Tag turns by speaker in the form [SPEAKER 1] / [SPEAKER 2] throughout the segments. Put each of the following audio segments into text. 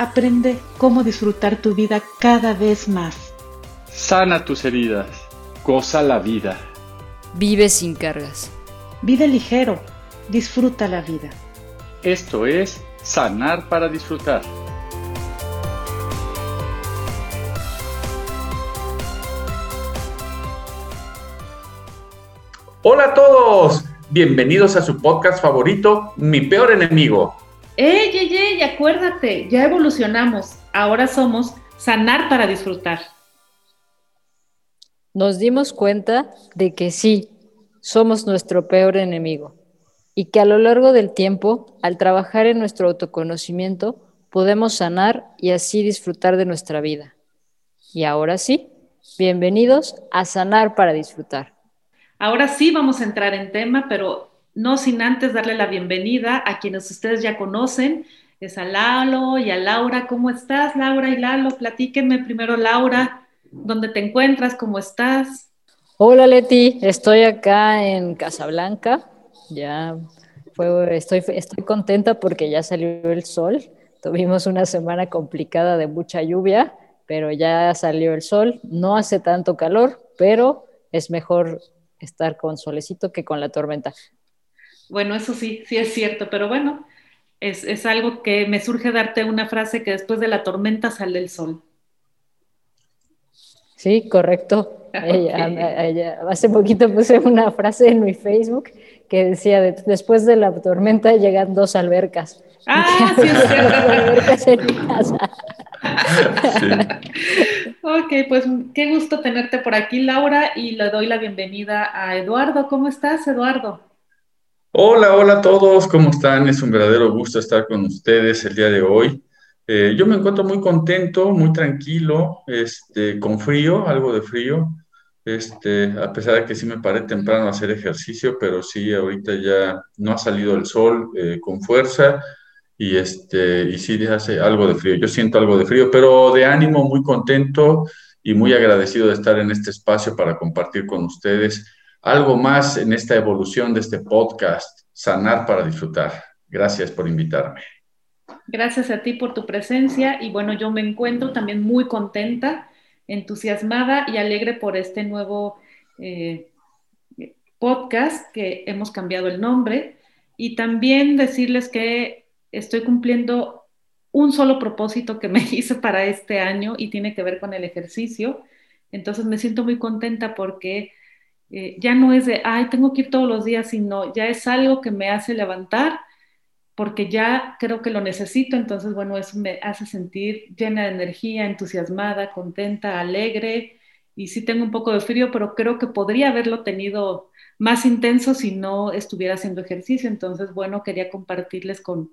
[SPEAKER 1] Aprende cómo disfrutar tu vida cada vez más.
[SPEAKER 2] Sana tus heridas. Goza la vida.
[SPEAKER 3] Vive sin cargas.
[SPEAKER 1] Vive ligero. Disfruta la vida.
[SPEAKER 2] Esto es Sanar para Disfrutar. Hola a todos. Bienvenidos a su podcast favorito, Mi Peor Enemigo.
[SPEAKER 1] ¡Ey, ey, ey! Acuérdate, ya evolucionamos. Ahora somos sanar para disfrutar.
[SPEAKER 3] Nos dimos cuenta de que sí, somos nuestro peor enemigo y que a lo largo del tiempo, al trabajar en nuestro autoconocimiento, podemos sanar y así disfrutar de nuestra vida. Y ahora sí, bienvenidos a Sanar para Disfrutar.
[SPEAKER 1] Ahora sí vamos a entrar en tema, pero no sin antes darle la bienvenida a quienes ustedes ya conocen, es a Lalo y a Laura. ¿Cómo estás, Laura y Lalo? Platíquenme primero, Laura, ¿dónde te encuentras? ¿Cómo estás?
[SPEAKER 3] Hola, Leti, estoy acá en Casablanca. Ya estoy, estoy contenta porque ya salió el sol. Tuvimos una semana complicada de mucha lluvia, pero ya salió el sol. No hace tanto calor, pero es mejor estar con solecito que con la tormenta.
[SPEAKER 1] Bueno, eso sí, sí es cierto, pero bueno, es, algo que me surge darte una frase que después de la tormenta sale el sol.
[SPEAKER 3] Sí, correcto. hace poquito puse una frase en mi Facebook que decía, después de la tormenta llegan dos albercas.
[SPEAKER 1] Ah, sí, es albercas en mi casa. ok, pues qué gusto tenerte por aquí, Laura, y le doy la bienvenida a Eduardo. ¿Cómo estás, Eduardo?
[SPEAKER 2] Hola, hola a todos, ¿cómo están? Es un verdadero gusto estar con ustedes el día de hoy. Eh, yo me encuentro muy contento, muy tranquilo, este, con frío, algo de frío, este, a pesar de que sí me paré temprano a hacer ejercicio, pero sí, ahorita ya no ha salido el sol eh, con fuerza y, este, y sí hace algo de frío. Yo siento algo de frío, pero de ánimo muy contento y muy agradecido de estar en este espacio para compartir con ustedes algo más en esta evolución de este podcast, Sanar para Disfrutar. Gracias por invitarme.
[SPEAKER 1] Gracias a ti por tu presencia y bueno, yo me encuentro también muy contenta, entusiasmada y alegre por este nuevo eh, podcast que hemos cambiado el nombre y también decirles que estoy cumpliendo un solo propósito que me hice para este año y tiene que ver con el ejercicio. Entonces me siento muy contenta porque eh, ya no es de, ay, tengo que ir todos los días, sino ya es algo que me hace levantar porque ya creo que lo necesito, entonces, bueno, eso me hace sentir llena de energía, entusiasmada, contenta, alegre, y sí tengo un poco de frío, pero creo que podría haberlo tenido más intenso si no estuviera haciendo ejercicio, entonces, bueno, quería compartirles con,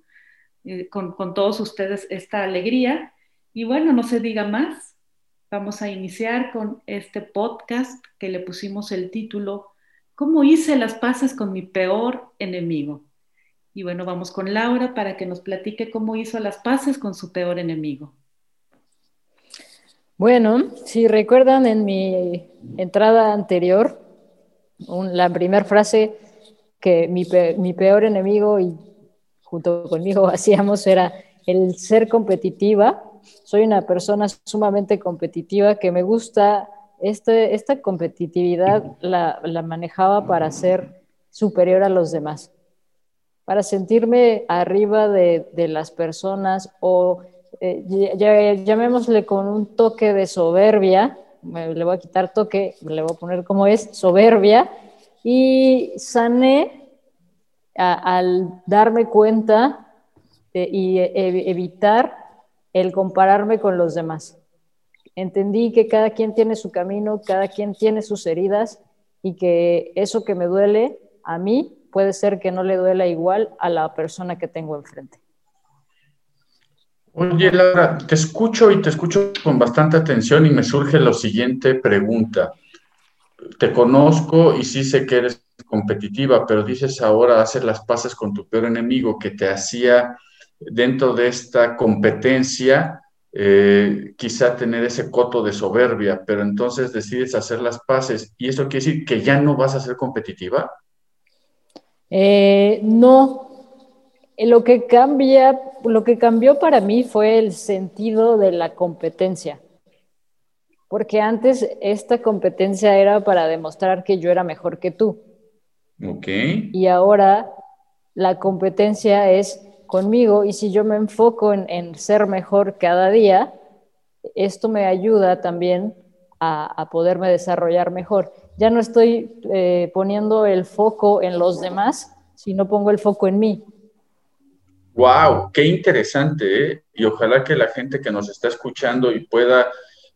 [SPEAKER 1] eh, con, con todos ustedes esta alegría, y bueno, no se diga más, Vamos a iniciar con este podcast que le pusimos el título ¿Cómo hice las paces con mi peor enemigo? Y bueno, vamos con Laura para que nos platique cómo hizo las paces con su peor enemigo.
[SPEAKER 3] Bueno, si recuerdan en mi entrada anterior, la primera frase que mi, mi peor enemigo y junto conmigo hacíamos era el ser competitiva soy una persona sumamente competitiva que me gusta, este, esta competitividad la, manejaba para ser superior a los demás, para sentirme arriba de, las personas o eh, llamémosle con un toque de soberbia, le voy a quitar toque, le voy a poner como es, soberbia, y sané al darme cuenta y e, evitar el compararme con los demás. Entendí que cada quien tiene su camino, cada quien tiene sus heridas y que eso que me duele a mí puede ser que no le duela igual a la persona que tengo enfrente.
[SPEAKER 2] Oye, Laura, te escucho y te escucho con bastante atención y me surge la siguiente pregunta. Te conozco y sí sé que eres competitiva, pero dices ahora hacer las paces con tu peor enemigo que te hacía dentro de esta competencia eh, quizá tener ese coto de soberbia, pero entonces decides hacer las paces y eso quiere decir que ya no vas a ser competitiva.
[SPEAKER 3] Eh, no, lo que cambia, lo que cambió para mí fue el sentido de la competencia. Porque antes esta competencia era para demostrar que yo era mejor que tú.
[SPEAKER 2] Ok.
[SPEAKER 3] Y ahora la competencia es conmigo y si yo me enfoco en, ser mejor cada día, esto me ayuda también a, poderme desarrollar mejor. Ya no estoy eh, poniendo el foco en los demás, sino pongo el foco en mí.
[SPEAKER 2] Wow, qué interesante, ¿eh? Y ojalá que la gente que nos está escuchando y pueda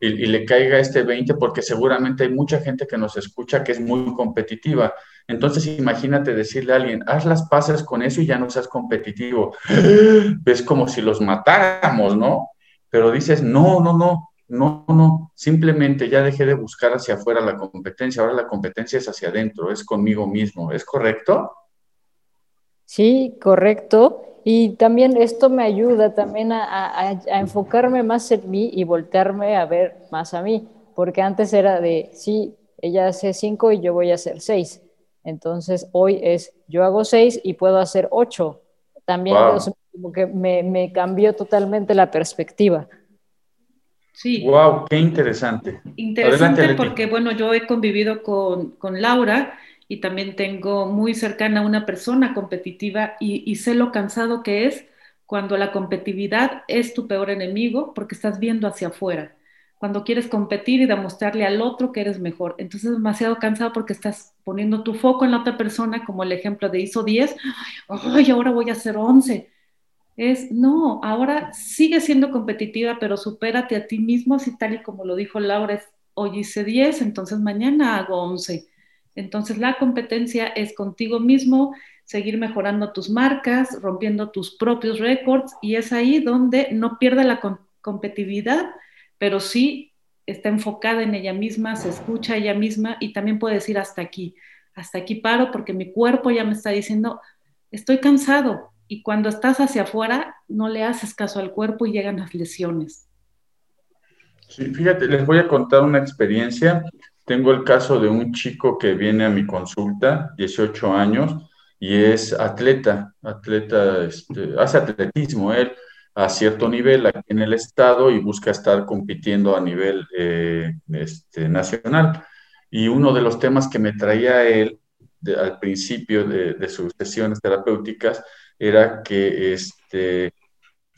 [SPEAKER 2] y, le caiga este 20, porque seguramente hay mucha gente que nos escucha que es muy competitiva. Entonces, imagínate decirle a alguien, haz las paces con eso y ya no seas competitivo. Es como si los matáramos, ¿no? Pero dices, no, no, no, no, no, simplemente ya dejé de buscar hacia afuera la competencia, ahora la competencia es hacia adentro, es conmigo mismo, ¿es correcto?
[SPEAKER 3] Sí, correcto. Y también esto me ayuda también a, enfocarme más en mí y voltearme a ver más a mí, porque antes era de, sí, ella hace cinco y yo voy a hacer seis. Entonces hoy es, yo hago seis y puedo hacer ocho. También como que me, cambió totalmente la perspectiva.
[SPEAKER 2] Sí. Wow, qué interesante.
[SPEAKER 1] Interesante porque, bueno, yo he convivido con, con Laura y también tengo muy cercana a una persona competitiva y, sé lo cansado que es cuando la competitividad es tu peor enemigo porque estás viendo hacia afuera. Cuando quieres competir y demostrarle al otro que eres mejor. Entonces es demasiado cansado porque estás poniendo tu foco en la otra persona, como el ejemplo de hizo 10, ay, ahora voy a hacer 11. Es, no, ahora sigue siendo competitiva, pero supérate a ti mismo, así tal y como lo dijo Laura, es, hoy hice 10, entonces mañana hago 11 entonces la competencia es contigo mismo, seguir mejorando tus marcas, rompiendo tus propios récords y es ahí donde no pierde la competitividad, pero sí está enfocada en ella misma, se escucha ella misma y también puede decir hasta aquí, hasta aquí paro porque mi cuerpo ya me está diciendo, estoy cansado. Y cuando estás hacia afuera, no le haces caso al cuerpo y llegan las lesiones.
[SPEAKER 2] Sí, fíjate, les voy a contar una experiencia. Tengo el caso de un chico que viene a mi consulta, 18 años, y es atleta, atleta, este, hace atletismo él a cierto nivel aquí en el estado y busca estar compitiendo a nivel eh, este, nacional. Y uno de los temas que me traía él al principio de, sus sesiones terapéuticas era que este,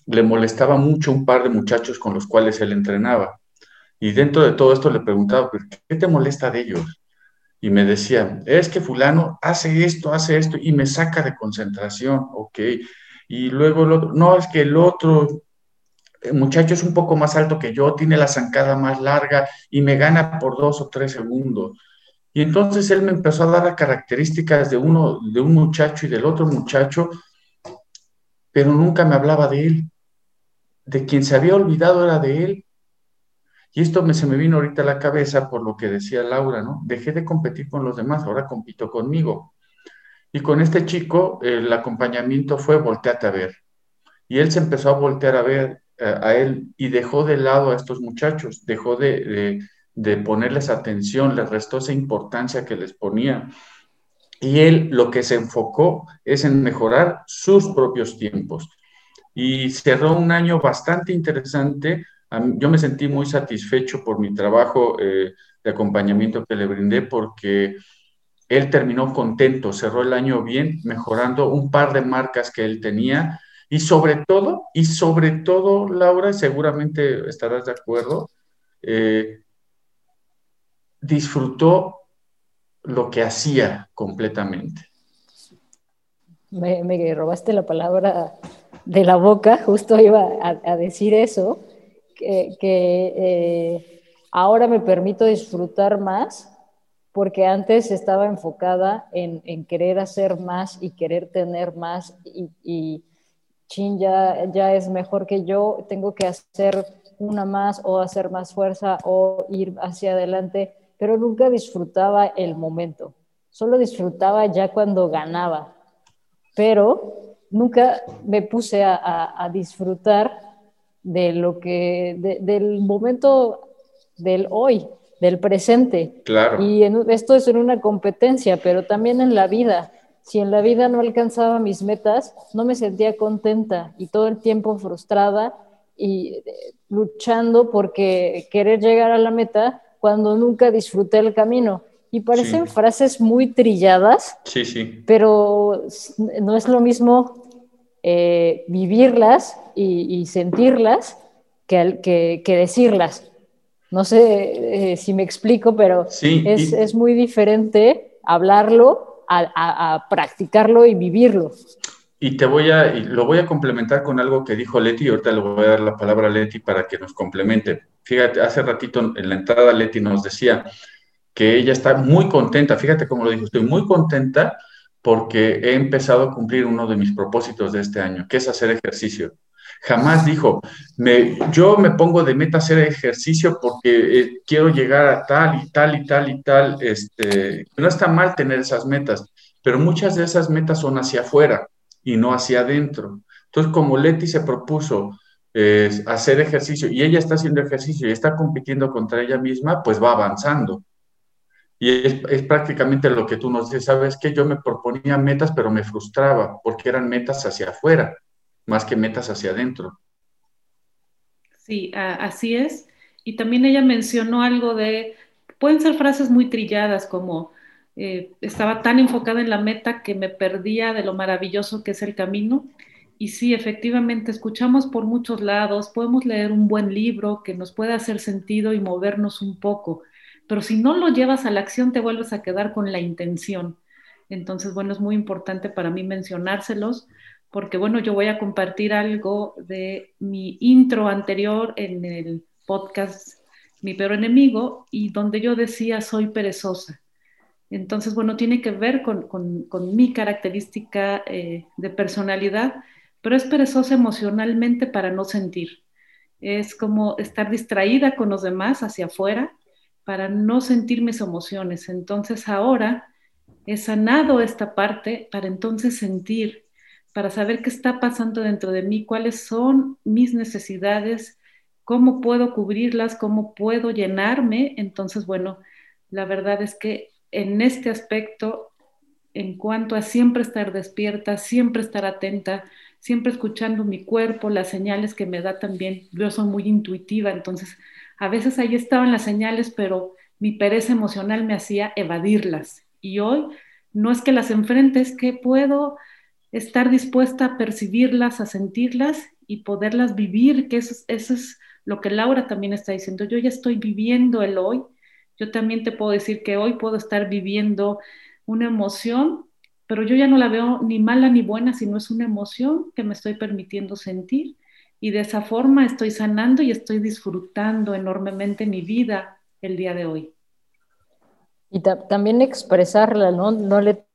[SPEAKER 2] le molestaba mucho un par de muchachos con los cuales él entrenaba. Y dentro de todo esto le preguntaba, ¿qué te molesta de ellos? Y me decía, es que fulano hace esto, hace esto, y me saca de concentración, ok. Y luego el otro, no, es que el otro el muchacho es un poco más alto que yo, tiene la zancada más larga y me gana por dos o tres segundos. Y entonces él me empezó a dar las características de uno, de un muchacho y del otro muchacho, pero nunca me hablaba de él. De quien se había olvidado era de él. Y esto me, se me vino ahorita a la cabeza por lo que decía Laura, ¿no? Dejé de competir con los demás, ahora compito conmigo. Y con este chico el acompañamiento fue volteate a ver. Y él se empezó a voltear a ver eh, a él y dejó de lado a estos muchachos, dejó de, de ponerles atención, les restó esa importancia que les ponía. Y él lo que se enfocó es en mejorar sus propios tiempos. Y cerró un año bastante interesante yo me sentí muy satisfecho por mi trabajo eh, de acompañamiento que le brindé porque él terminó contento, cerró el año bien, mejorando un par de marcas que él tenía Y sobre todo, y sobre todo, Laura, seguramente estarás de acuerdo, eh, disfrutó lo que hacía completamente.
[SPEAKER 3] Me, robaste la palabra de la boca, justo iba a, decir eso, que, eh, ahora me permito disfrutar más porque antes estaba enfocada en, querer hacer más y querer tener más y, y chin, ya, ya es mejor que yo, tengo que hacer una más o hacer más fuerza o ir hacia adelante, pero nunca disfrutaba el momento, solo disfrutaba ya cuando ganaba, pero nunca me puse a, disfrutar de lo que, del momento del hoy, del presente.
[SPEAKER 2] Claro.
[SPEAKER 3] Y esto es en una competencia, pero también en la vida. Si en la vida no alcanzaba mis metas, no me sentía contenta y todo el tiempo frustrada y eh, luchando porque querer llegar a la meta cuando nunca disfruté el camino. Y parecen frases muy trilladas,
[SPEAKER 2] sí, sí.
[SPEAKER 3] pero no es lo mismo eh, vivirlas y, sentirlas que, que decirlas. No sé eh, si me explico, pero es, muy diferente hablarlo a, practicarlo y vivirlo.
[SPEAKER 2] Y te voy a, lo voy a complementar con algo que dijo Leti, y ahorita le voy a dar la palabra a Leti para que nos complemente. Fíjate, hace ratito en la entrada Leti nos decía que ella está muy contenta, fíjate cómo lo dijo, estoy muy contenta porque he empezado a cumplir uno de mis propósitos de este año, que es hacer ejercicio. Jamás dijo, yo me pongo de meta hacer ejercicio porque eh, quiero llegar a tal y tal y tal y tal. Este, no está mal tener esas metas, pero muchas de esas metas son hacia afuera y no hacia adentro. Entonces, como Leti se propuso hacer ejercicio y ella está haciendo ejercicio y está compitiendo contra ella misma, pues va avanzando. Y es, es, prácticamente lo que tú nos dices, sabes que yo me proponía metas, pero me frustraba porque eran metas hacia afuera más que metas hacia adentro.
[SPEAKER 1] Sí, así es. Y también ella mencionó algo de, pueden ser frases muy trilladas como, eh, estaba tan enfocada en la meta que me perdía de lo maravilloso que es el camino. Y sí, efectivamente, escuchamos por muchos lados, podemos leer un buen libro que nos puede hacer sentido y movernos un poco, pero si no lo llevas a la acción te vuelves a quedar con la intención. Entonces, bueno, es muy importante para mí mencionárselos porque bueno, yo voy a compartir algo de mi intro anterior en el podcast Mi peor enemigo y donde yo decía soy perezosa. Entonces, bueno, tiene que ver con, mi característica eh, de personalidad, pero es perezosa emocionalmente para no sentir. Es como estar distraída con los demás hacia afuera para no sentir mis emociones. Entonces ahora he sanado esta parte para entonces sentir para saber qué está pasando dentro de mí, cuáles son mis necesidades, cómo puedo cubrirlas, cómo puedo llenarme. Entonces, bueno, la verdad es que en este aspecto, en cuanto a siempre estar despierta, siempre estar atenta, siempre escuchando mi cuerpo, las señales que me da también, yo soy muy intuitiva, entonces a veces ahí estaban las señales, pero mi pereza emocional me hacía evadirlas. Y hoy no es que las enfrente, es que puedo estar dispuesta a percibirlas, a sentirlas y poderlas vivir, que eso, es lo que Laura también está diciendo. Yo ya estoy viviendo el hoy. Yo también te puedo decir que hoy puedo estar viviendo una emoción, pero yo ya no la veo ni mala ni buena, sino es una emoción que me estoy permitiendo sentir. Y de esa forma estoy sanando y estoy disfrutando enormemente mi vida el día de hoy.
[SPEAKER 3] Y también expresarla, ¿no? No le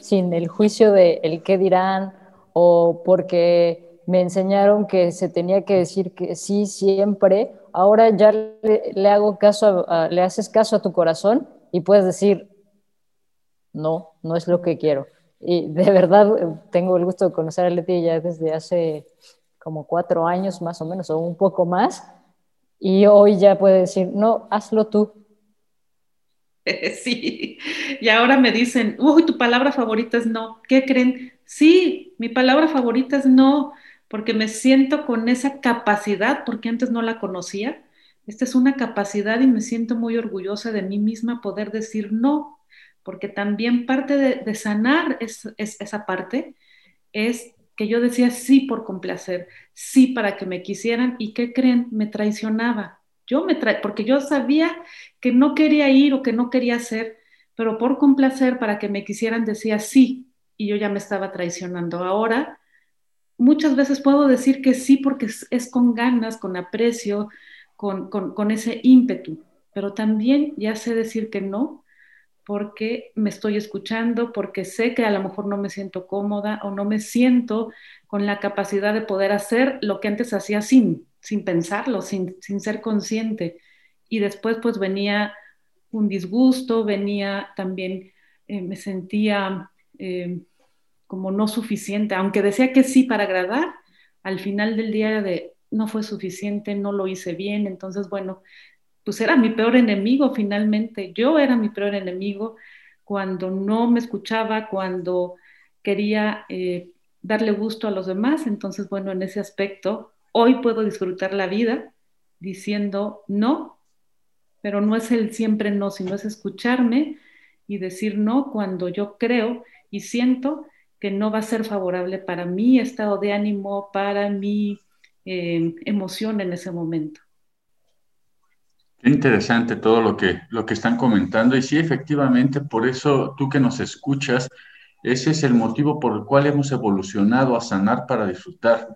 [SPEAKER 3] sin el juicio de el qué dirán o porque me enseñaron que se tenía que decir que sí siempre, ahora ya le, hago caso, le haces caso a tu corazón y puedes decir, no, no es lo que quiero. Y de verdad tengo el gusto de conocer a Leti ya desde hace como cuatro años más o menos, o un poco más, y hoy ya puede decir, no, hazlo tú,
[SPEAKER 1] Sí, y ahora me dicen, uy, tu palabra favorita es no. ¿Qué creen? Sí, mi palabra favorita es no, porque me siento con esa capacidad, porque antes no la conocía. Esta es una capacidad y me siento muy orgullosa de mí misma poder decir no, porque también parte de, sanar es, esa parte es que yo decía sí por complacer, sí para que me quisieran y ¿qué creen? Me traicionaba. Yo me tra porque yo sabía que no quería ir o que no quería hacer, pero por complacer para que me quisieran decía sí y yo ya me estaba traicionando. Ahora muchas veces puedo decir que sí porque es, con ganas, con aprecio, con, con ese ímpetu, pero también ya sé decir que no porque me estoy escuchando, porque sé que a lo mejor no me siento cómoda o no me siento con la capacidad de poder hacer lo que antes hacía sin, sin pensarlo, sin, sin ser consciente. Y después pues venía un disgusto, venía también, eh, me sentía eh, como no suficiente, aunque decía que sí para agradar, al final del día de no fue suficiente, no lo hice bien, entonces bueno, pues era mi peor enemigo finalmente. Yo era mi peor enemigo cuando no me escuchaba, cuando quería eh, darle gusto a los demás. Entonces, bueno, en ese aspecto, hoy puedo disfrutar la vida diciendo no, pero no es el siempre no, sino es escucharme y decir no cuando yo creo y siento que no va a ser favorable para mi estado de ánimo, para mi eh, emoción en ese momento.
[SPEAKER 2] Qué interesante todo lo que, lo que están comentando. Y sí, efectivamente, por eso tú que nos escuchas, ese es el motivo por el cual hemos evolucionado a sanar para disfrutar.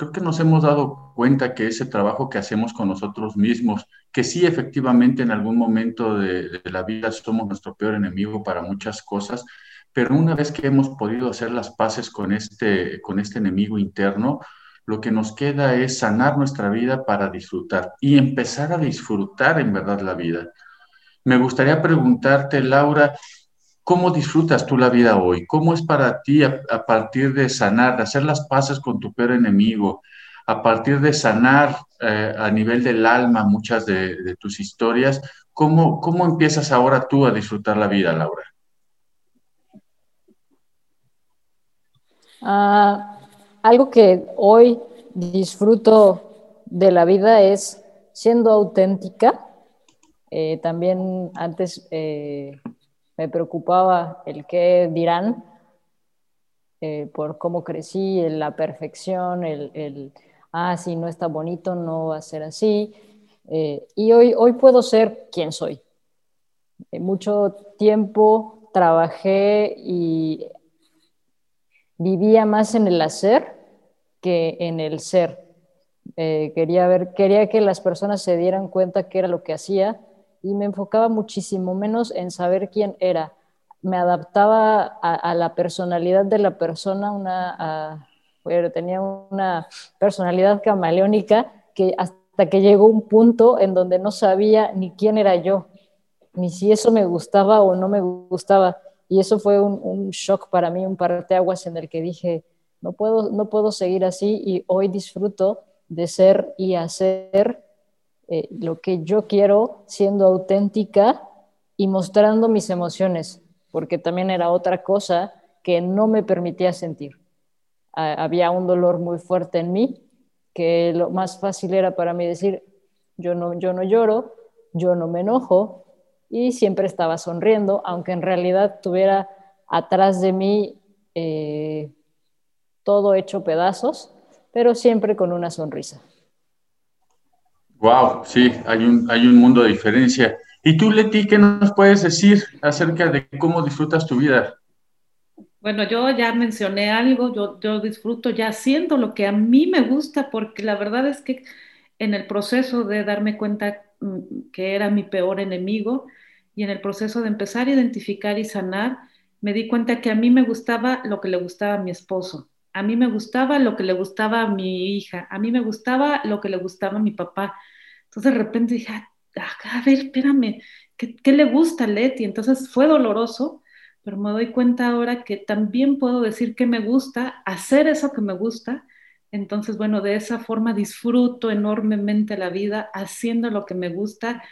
[SPEAKER 2] Creo que nos hemos dado cuenta que ese trabajo que hacemos con nosotros mismos, que sí, efectivamente, en algún momento de, la vida somos nuestro peor enemigo para muchas cosas, pero una vez que hemos podido hacer las paces con este, con este enemigo interno, lo que nos queda es sanar nuestra vida para disfrutar y empezar a disfrutar en verdad la vida. Me gustaría preguntarte, Laura, ¿cómo disfrutas tú la vida hoy? ¿Cómo es para ti a, partir de sanar, de hacer las paces con tu peor enemigo, a partir de sanar eh, a nivel del alma muchas de, tus historias? ¿cómo, ¿Cómo empiezas ahora tú a disfrutar la vida, Laura?
[SPEAKER 3] Ah, algo que hoy disfruto de la vida es siendo auténtica. Eh, también antes eh, me preocupaba el qué dirán eh, por cómo crecí, la perfección, el, ah, si no está bonito, no va a ser así. y hoy, hoy puedo ser quien soy. mucho tiempo trabajé y vivía más en el hacer que en el ser. Eh, quería, ver, quería que las personas se dieran cuenta qué era lo que hacía y me enfocaba muchísimo menos en saber quién era. Me adaptaba a, la personalidad de la persona, una, tenía una personalidad camaleónica que hasta que llegó un punto en donde no sabía ni quién era yo, ni si eso me gustaba o no me gustaba. Y eso fue un, shock para mí, un parteaguas en el que dije, no puedo, no puedo seguir así y hoy disfruto de ser y hacer eh, lo que yo quiero, siendo auténtica y mostrando mis emociones, porque también era otra cosa que no me permitía sentir. había un dolor muy fuerte en mí, que lo más fácil era para mí decir, yo no, yo no lloro, yo no me enojo, y siempre estaba sonriendo, aunque en realidad tuviera atrás de mí eh, todo hecho pedazos, pero siempre con una sonrisa.
[SPEAKER 2] Wow, sí, hay un, hay un mundo de diferencia. ¿Y tú, Leti, qué nos puedes decir acerca de cómo disfrutas tu vida?
[SPEAKER 1] Bueno, yo ya mencioné algo, yo, yo disfruto ya haciendo lo que a mí me gusta, porque la verdad es que en el proceso de darme cuenta mm, que era mi peor enemigo, y en el proceso de empezar a identificar y sanar, me di cuenta que a mí me gustaba lo que le gustaba a mi esposo, a mí me gustaba lo que le gustaba a mi hija, a mí me gustaba lo que le gustaba a mi papá. Entonces de repente dije, ah, a ver, espérame, ¿qué, ¿qué, le gusta a Leti? Entonces fue doloroso, pero me doy cuenta ahora que también puedo decir que me gusta, hacer eso que me gusta. Entonces, bueno, de esa forma disfruto enormemente la vida haciendo lo que me gusta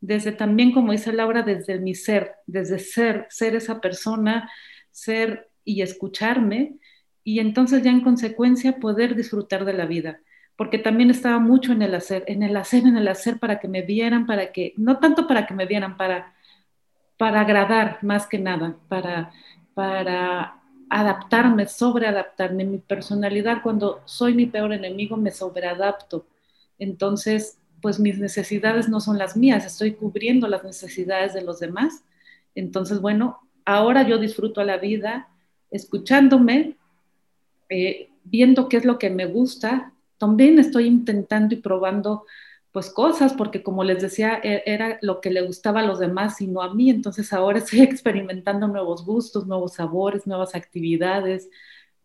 [SPEAKER 1] desde también, como dice Laura, desde mi ser, desde ser, ser esa persona, ser y escucharme, y entonces ya en consecuencia poder disfrutar de la vida, porque también estaba mucho en el hacer, en el hacer, en el hacer para que me vieran, para que, no tanto para que me vieran, para, para agradar más que nada, para, para adaptarme, sobreadaptarme. Mi personalidad, cuando soy mi peor enemigo, me sobreadapto. Entonces, pues mis necesidades no son las mías, estoy cubriendo las necesidades de los demás. Entonces, bueno, ahora yo disfruto la vida escuchándome, eh, viendo qué es lo que me gusta. También estoy intentando y probando pues cosas, porque como les decía, e, era lo que le gustaba a los demás y no a mí. Entonces ahora estoy experimentando nuevos gustos, nuevos sabores, nuevas actividades,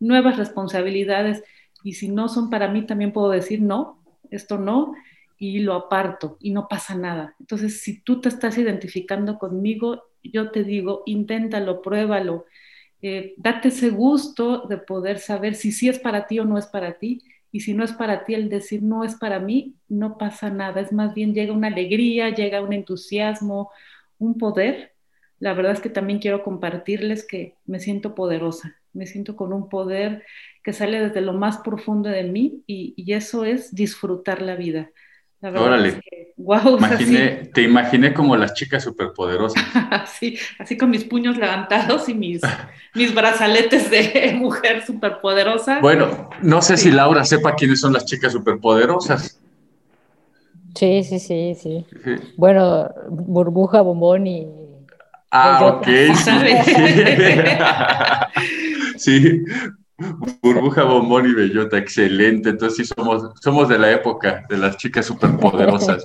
[SPEAKER 1] nuevas responsabilidades. Y si no son para mí, también puedo decir, no, esto no, y lo aparto y no pasa nada. Entonces, si tú te estás identificando conmigo, yo te digo, inténtalo, pruébalo, eh, date ese gusto de poder saber si sí es para ti o no es para ti. Y si no es para ti, el decir no es para mí, no pasa nada. Es más bien llega una alegría, llega un entusiasmo, un poder. La verdad es que también quiero compartirles que me siento poderosa, me siento con un poder que sale desde lo más profundo de mí y, y eso es disfrutar la vida.
[SPEAKER 2] Órale. wow, Te imaginé como las chicas superpoderosas.
[SPEAKER 1] sí, así con mis puños levantados y mis, mis brazaletes de mujer superpoderosa.
[SPEAKER 2] Bueno, no sé si Laura sepa quiénes son las chicas superpoderosas.
[SPEAKER 3] Sí, sí, sí, sí. Bueno, burbuja, bombón y.
[SPEAKER 2] Ah, ok. sí, Burbuja, bombón y bellota, excelente. Entonces sí somos, somos de la época de las chicas superpoderosas.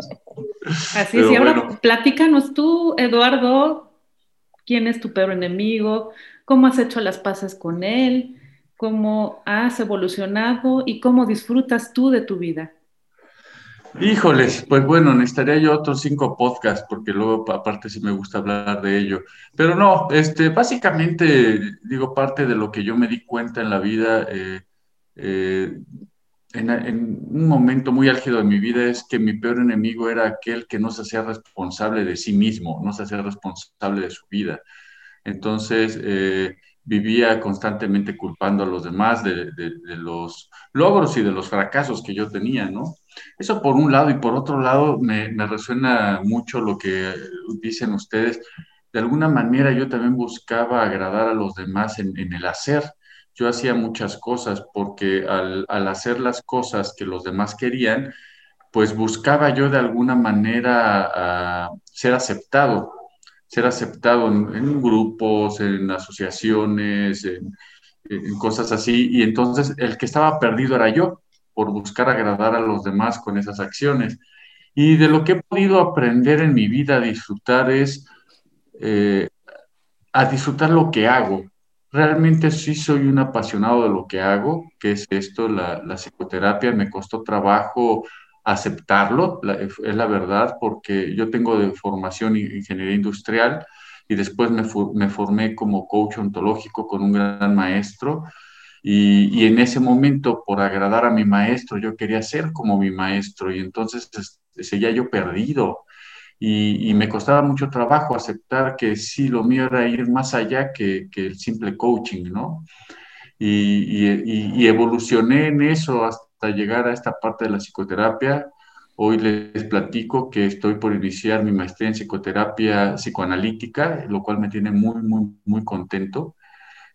[SPEAKER 1] Así es, y ahora platícanos tú, Eduardo, quién es tu peor enemigo, cómo has hecho las paces con él, cómo has evolucionado y cómo disfrutas tú de tu vida.
[SPEAKER 2] Híjoles, pues bueno, necesitaría yo otros cinco podcasts porque luego aparte sí me gusta hablar de ello. Pero no, este, básicamente digo parte de lo que yo me di cuenta en la vida, eh, eh, en, un momento muy álgido de mi vida es que mi peor enemigo era aquel que no se hacía responsable de sí mismo, no se hacía responsable de su vida. Entonces, eh, vivía constantemente culpando a los demás de, los logros y de los fracasos que yo tenía, ¿no? Eso por un lado y por otro lado me, resuena mucho lo que dicen ustedes. De alguna manera yo también buscaba agradar a los demás en, el hacer. Yo hacía muchas cosas porque al, hacer las cosas que los demás querían, pues buscaba yo de alguna manera ser aceptado ser aceptado en, grupos, en asociaciones, en, cosas así. Y entonces el que estaba perdido era yo por buscar agradar a los demás con esas acciones. Y de lo que he podido aprender en mi vida a disfrutar es eh, a disfrutar lo que hago. Realmente sí soy un apasionado de lo que hago, que es esto, la, la psicoterapia. Me costó trabajo aceptarlo, es la verdad, porque yo tengo de formación en ingeniería industrial y después me, me formé como coach ontológico con un gran maestro y, en ese momento, por agradar a mi maestro, yo quería ser como mi maestro y entonces seguía yo perdido. Y, me costaba mucho trabajo aceptar que sí, lo mío era ir más allá que, que el simple coaching, ¿no? Y, y, evolucioné en eso hasta llegar a esta parte de la psicoterapia. Hoy les platico que estoy por iniciar mi maestría en psicoterapia psicoanalítica, lo cual me tiene muy, muy, muy contento.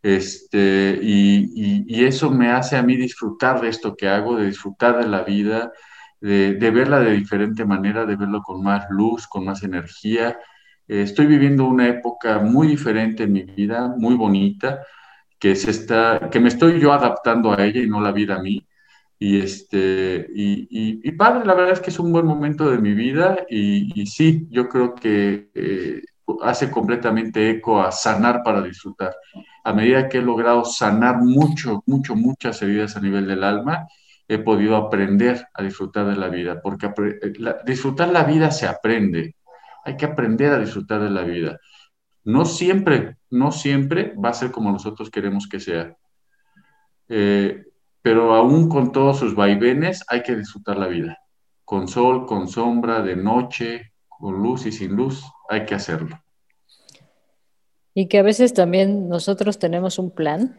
[SPEAKER 2] Este, y, y, eso me hace a mí disfrutar de esto que hago, de disfrutar de la vida, de, de verla de diferente manera, de verlo con más luz, con más energía. Eh, estoy viviendo una época muy diferente en mi vida, muy bonita, que, se está, que me estoy yo adaptando a ella y no la vida a mí. Y, este, y, y, padre, la verdad es que es un buen momento de mi vida y, sí, yo creo que eh, hace completamente eco a sanar para disfrutar. A medida que he logrado sanar mucho, mucho, muchas heridas a nivel del alma, he podido aprender a disfrutar de la vida, porque eh, disfrutar la vida se aprende. Hay que aprender a disfrutar de la vida. No siempre, no siempre va a ser como nosotros queremos que sea. Eh, pero aún con todos sus vaivenes hay que disfrutar la vida. Con sol, con sombra, de noche, con luz y sin luz, hay que hacerlo.
[SPEAKER 3] Y que a veces también nosotros tenemos un plan,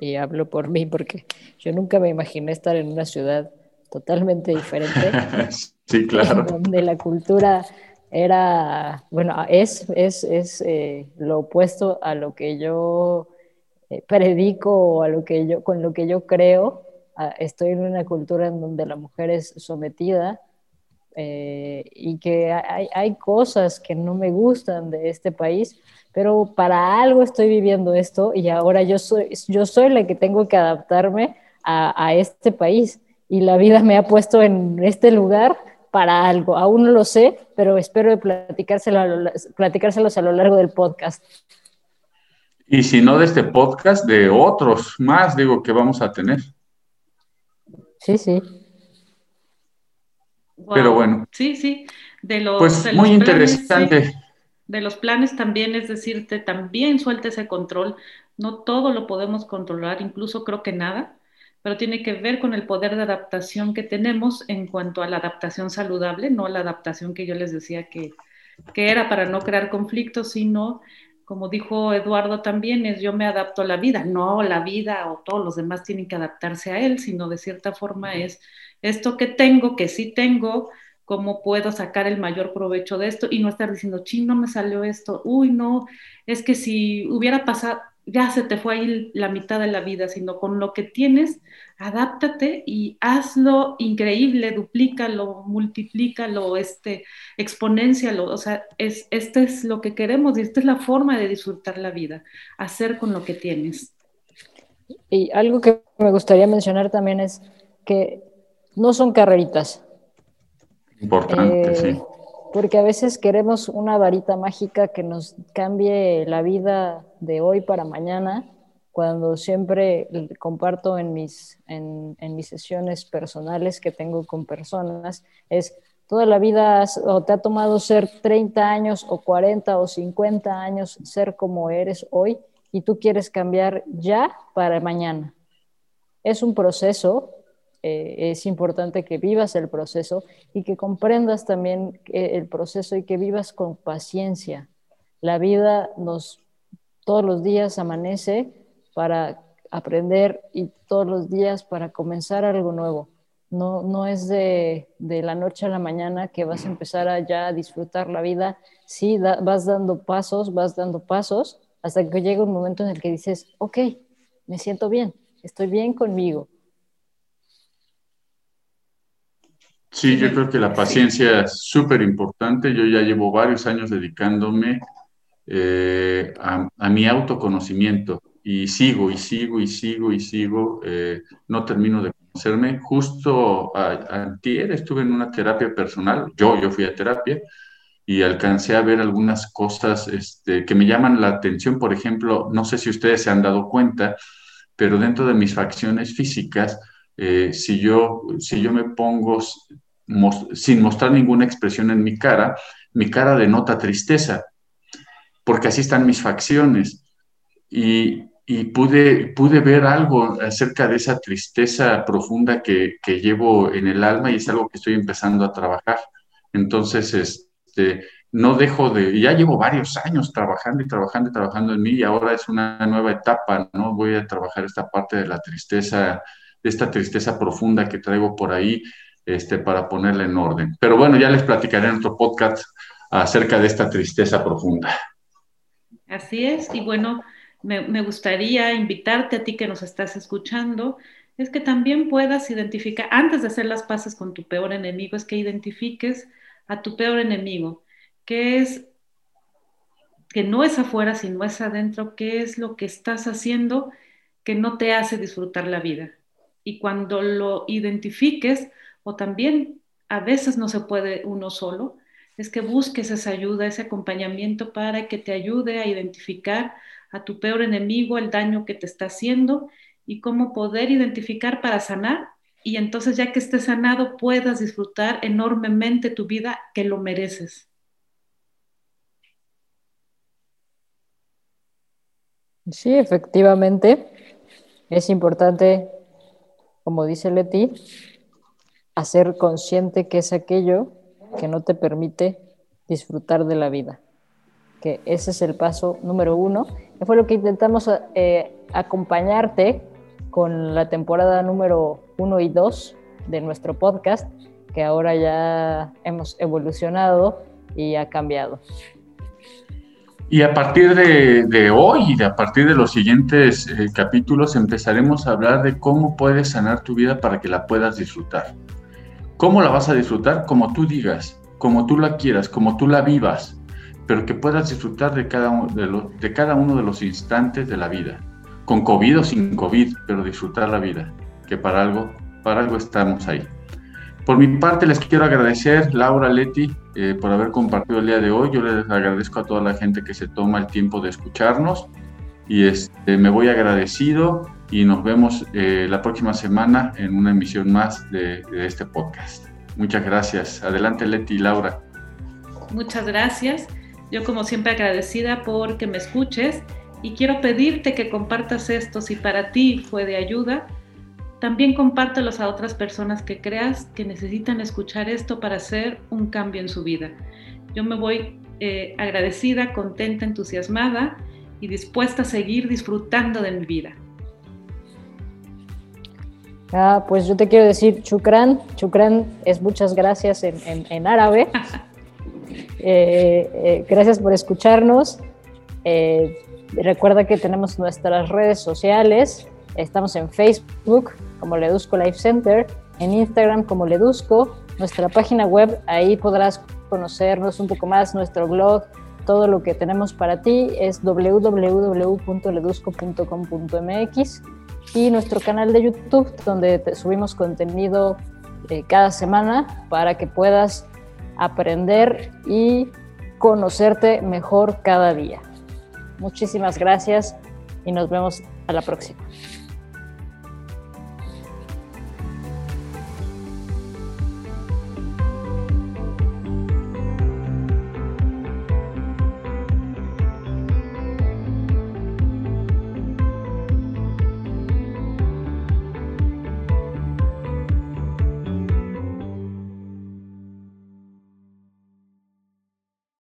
[SPEAKER 3] y hablo por mí porque yo nunca me imaginé estar en una ciudad totalmente diferente.
[SPEAKER 2] sí, claro.
[SPEAKER 3] Donde la cultura era, bueno, es, es, es eh, lo opuesto a lo que yo eh, predico o a lo que yo, con lo que yo creo. Estoy en una cultura en donde la mujer es sometida eh, y que hay, hay, cosas que no me gustan de este país, pero para algo estoy viviendo esto y ahora yo soy, yo soy la que tengo que adaptarme a, a este país y la vida me ha puesto en este lugar para algo. Aún no lo sé, pero espero platicárselo, platicárselos a lo largo del podcast.
[SPEAKER 2] Y si no de este podcast, de otros más, digo, que vamos a tener.
[SPEAKER 3] Sí, sí.
[SPEAKER 2] Pero bueno.
[SPEAKER 1] Sí, sí. De los,
[SPEAKER 2] pues muy interesante.
[SPEAKER 1] De los planes también es decirte, también suelta ese control. No todo lo podemos controlar, incluso creo que nada, pero tiene que ver con el poder de adaptación que tenemos en cuanto a la adaptación saludable, no la adaptación que yo les decía que, que era para no crear conflictos, sino como dijo Eduardo también, es yo me adapto a la vida, no la vida o todos los demás tienen que adaptarse a él, sino de cierta forma es esto que tengo, que sí tengo, cómo puedo sacar el mayor provecho de esto y no estar diciendo, ching, no me salió esto, uy, no, es que si hubiera pasado, ya se te fue ahí la mitad de la vida, sino con lo que tienes, adáptate y hazlo increíble, duplícalo, multiplícalo, este, exponencialo, o sea, es, este es lo que queremos y esta es la forma de disfrutar la vida, hacer con lo que tienes.
[SPEAKER 3] Y algo que me gustaría mencionar también es que no son carreritas.
[SPEAKER 2] Importante, eh, sí
[SPEAKER 3] porque a veces queremos una varita mágica que nos cambie la vida de hoy para mañana, cuando siempre comparto en mis, en, mis sesiones personales que tengo con personas, es toda la vida o te ha tomado ser 30 años o 40 o 50 años ser como eres hoy y tú quieres cambiar ya para mañana. Es un proceso, eh, es importante que vivas el proceso y que comprendas también el proceso y que vivas con paciencia. La vida nos todos los días amanece para aprender y todos los días para comenzar algo nuevo. No, no es de, de la noche a la mañana que vas a empezar a ya disfrutar la vida. Sí, vas dando pasos, vas dando pasos, hasta que llega un momento en el que dices, ok, me siento bien, estoy bien conmigo,
[SPEAKER 2] Sí, yo creo que la paciencia es súper importante. Yo ya llevo varios años dedicándome eh, a, mi autoconocimiento y sigo y sigo y sigo y sigo. Eh, no termino de conocerme. Justo antier estuve en una terapia personal. Yo, yo fui a terapia y alcancé a ver algunas cosas este, que me llaman la atención. Por ejemplo, no sé si ustedes se han dado cuenta, pero dentro de mis facciones físicas, eh, si, yo, si yo me pongo sin mostrar ninguna expresión en mi cara, mi cara denota tristeza, porque así están mis facciones. Y, pude, pude ver algo acerca de esa tristeza profunda que, llevo en el alma y es algo que estoy empezando a trabajar. Entonces, este, no dejo de, ya llevo varios años trabajando y trabajando y trabajando en mí y ahora es una nueva etapa, ¿no? Voy a trabajar esta parte de la tristeza, de esta tristeza profunda que traigo por ahí este, para ponerla en orden. Pero bueno, ya les platicaré en otro podcast acerca de esta tristeza profunda.
[SPEAKER 1] Así es, y bueno, me, gustaría invitarte a ti que nos estás escuchando, es que también puedas identificar, antes de hacer las paces con tu peor enemigo, es que identifiques a tu peor enemigo, que es que no es afuera, sino es adentro, qué es lo que estás haciendo que no te hace disfrutar la vida. Y cuando lo identifiques, o también a veces no se puede uno solo, es que busques esa ayuda, ese acompañamiento para que te ayude a identificar a tu peor enemigo, el daño que te está haciendo y cómo poder identificar para sanar. Y entonces ya que estés sanado puedas disfrutar enormemente tu vida que lo mereces.
[SPEAKER 3] Sí, efectivamente. Es importante, como dice Leti, hacer consciente que es aquello que no te permite disfrutar de la vida. Que ese es el paso número uno. Que fue lo que intentamos eh, acompañarte con la temporada número uno y dos de nuestro podcast, que ahora ya hemos evolucionado y ha cambiado.
[SPEAKER 2] Y a partir de, hoy y a partir de los siguientes eh, capítulos empezaremos a hablar de cómo puedes sanar tu vida para que la puedas disfrutar. ¿Cómo la vas a disfrutar? Como tú digas, como tú la quieras, como tú la vivas, pero que puedas disfrutar de cada, uno de, de cada uno de los instantes de la vida, con COVID o sin COVID, pero disfrutar la vida, que para algo, para algo estamos ahí. Por mi parte, les quiero agradecer, Laura, Leti, eh, por haber compartido el día de hoy. Yo les agradezco a toda la gente que se toma el tiempo de escucharnos y este, me voy agradecido y nos vemos eh, la próxima semana en una emisión más de, este podcast. Muchas gracias. Adelante, Leti y Laura.
[SPEAKER 1] Muchas gracias. Yo como siempre agradecida por que me escuches y quiero pedirte que compartas esto si para ti fue de ayuda también compártelos a otras personas que creas que necesitan escuchar esto para hacer un cambio en su vida. Yo me voy eh, agradecida, contenta, entusiasmada y dispuesta a seguir disfrutando de mi vida.
[SPEAKER 3] Ah, pues yo te quiero decir chukran. Chukran es muchas gracias en, árabe. Eh, eh, gracias por escucharnos. recuerda que tenemos nuestras redes sociales. Estamos en Facebook como Ledusco Life Center, en Instagram como Ledusco, nuestra página web, ahí podrás conocernos un poco más, nuestro blog, todo lo que tenemos para ti es www.ledusco.com.mx y nuestro canal de YouTube donde te subimos contenido eh, cada semana para que puedas aprender y conocerte mejor cada día. Muchísimas gracias y nos vemos a la próxima.